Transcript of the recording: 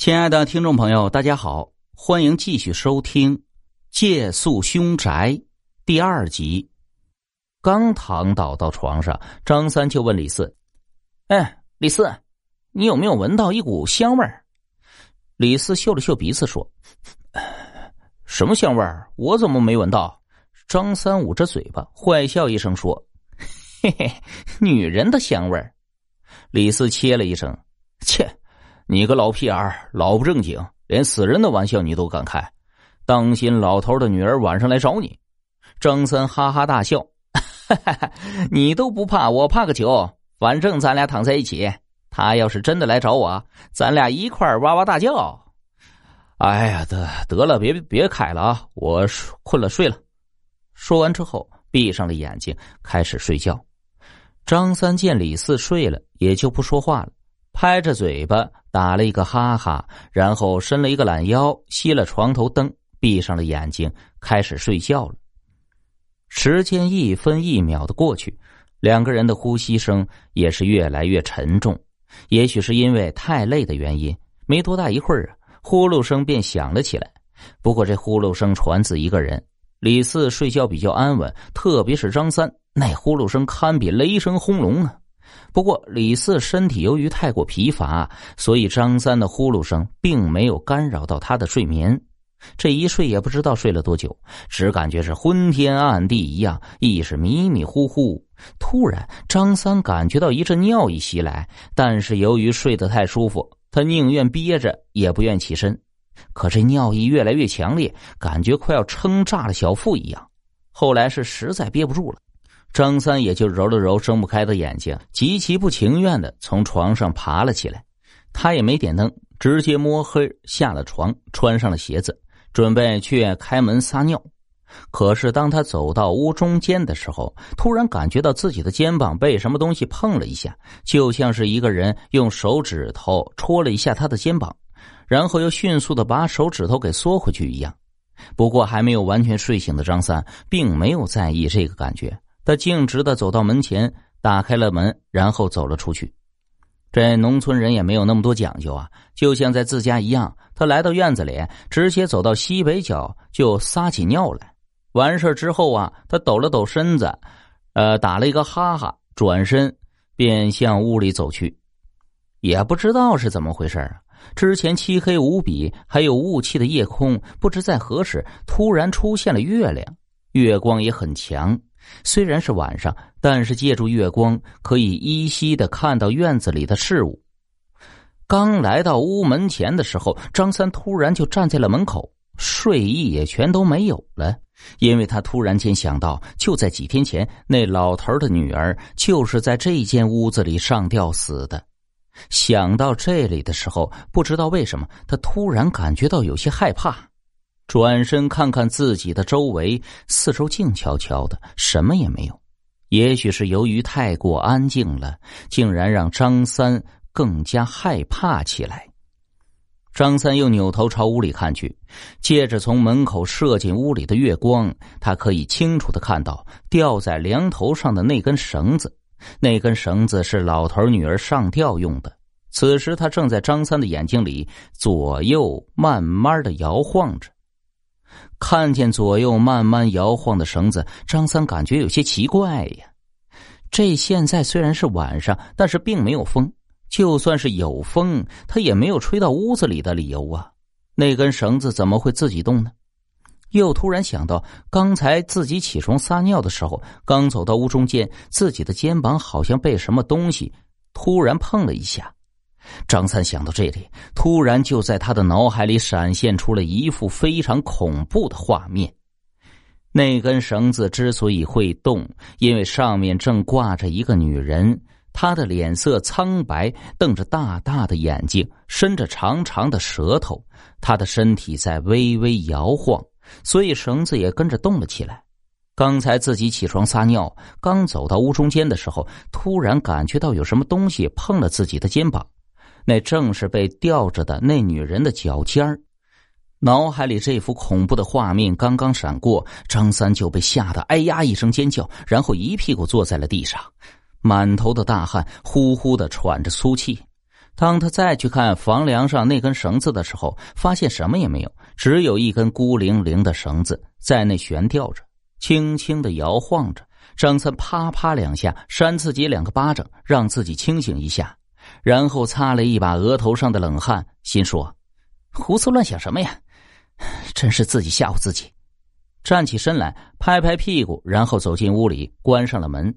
亲爱的听众朋友，大家好，欢迎继续收听《借宿凶宅》第二集。刚躺倒到床上，张三就问李四：“哎，李四，你有没有闻到一股香味儿？”李四嗅了嗅鼻子说：“什么香味儿？我怎么没闻到？”张三捂着嘴巴，坏笑一声说：“ 嘿嘿，女人的香味儿。”李四切了一声：“切。”你个老屁眼儿，老不正经，连死人的玩笑你都敢开，当心老头的女儿晚上来找你。张三哈哈大笑，哈哈，你都不怕，我怕个球。反正咱俩躺在一起，他要是真的来找我，咱俩一块哇哇大叫。哎呀，得得了，别别开了啊，我困了，睡了。说完之后，闭上了眼睛，开始睡觉。张三见李四睡了，也就不说话了。拍着嘴巴打了一个哈哈，然后伸了一个懒腰，熄了床头灯，闭上了眼睛，开始睡觉了。时间一分一秒的过去，两个人的呼吸声也是越来越沉重。也许是因为太累的原因，没多大一会儿啊，呼噜声便响了起来。不过这呼噜声传自一个人，李四睡觉比较安稳，特别是张三，那呼噜声堪比雷声轰隆啊。不过，李四身体由于太过疲乏，所以张三的呼噜声并没有干扰到他的睡眠。这一睡也不知道睡了多久，只感觉是昏天暗地一样，意识迷迷糊糊。突然，张三感觉到一阵尿意袭来，但是由于睡得太舒服，他宁愿憋着也不愿起身。可这尿意越来越强烈，感觉快要撑炸了小腹一样。后来是实在憋不住了。张三也就揉了揉睁不开的眼睛，极其不情愿的从床上爬了起来。他也没点灯，直接摸黑下了床，穿上了鞋子，准备去开门撒尿。可是当他走到屋中间的时候，突然感觉到自己的肩膀被什么东西碰了一下，就像是一个人用手指头戳了一下他的肩膀，然后又迅速的把手指头给缩回去一样。不过还没有完全睡醒的张三，并没有在意这个感觉。他径直的走到门前，打开了门，然后走了出去。这农村人也没有那么多讲究啊，就像在自家一样。他来到院子里，直接走到西北角就撒起尿来。完事之后啊，他抖了抖身子，呃，打了一个哈哈，转身便向屋里走去。也不知道是怎么回事啊，之前漆黑无比，还有雾气的夜空，不知在何时突然出现了月亮，月光也很强。虽然是晚上，但是借助月光可以依稀的看到院子里的事物。刚来到屋门前的时候，张三突然就站在了门口，睡意也全都没有了，因为他突然间想到，就在几天前，那老头的女儿就是在这间屋子里上吊死的。想到这里的时候，不知道为什么，他突然感觉到有些害怕。转身看看自己的周围，四周静悄悄的，什么也没有。也许是由于太过安静了，竟然让张三更加害怕起来。张三又扭头朝屋里看去，借着从门口射进屋里的月光，他可以清楚的看到吊在梁头上的那根绳子。那根绳子是老头女儿上吊用的。此时，他正在张三的眼睛里左右慢慢的摇晃着。看见左右慢慢摇晃的绳子，张三感觉有些奇怪呀。这现在虽然是晚上，但是并没有风。就算是有风，他也没有吹到屋子里的理由啊。那根绳子怎么会自己动呢？又突然想到，刚才自己起床撒尿的时候，刚走到屋中间，自己的肩膀好像被什么东西突然碰了一下。张三想到这里，突然就在他的脑海里闪现出了一幅非常恐怖的画面。那根绳子之所以会动，因为上面正挂着一个女人，她的脸色苍白，瞪着大大的眼睛，伸着长长的舌头，她的身体在微微摇晃，所以绳子也跟着动了起来。刚才自己起床撒尿，刚走到屋中间的时候，突然感觉到有什么东西碰了自己的肩膀。那正是被吊着的那女人的脚尖儿，脑海里这幅恐怖的画面刚刚闪过，张三就被吓得哎呀一声尖叫，然后一屁股坐在了地上，满头的大汗，呼呼的喘着粗气。当他再去看房梁上那根绳子的时候，发现什么也没有，只有一根孤零零的绳子在那悬吊着，轻轻的摇晃着。张三啪啪两下扇自己两个巴掌，让自己清醒一下，然后擦了一把额头上的冷汗，心说：“胡思乱想什么呀？真是自己吓唬自己。”站起身来，拍拍屁股，然后走进屋里，关上了门。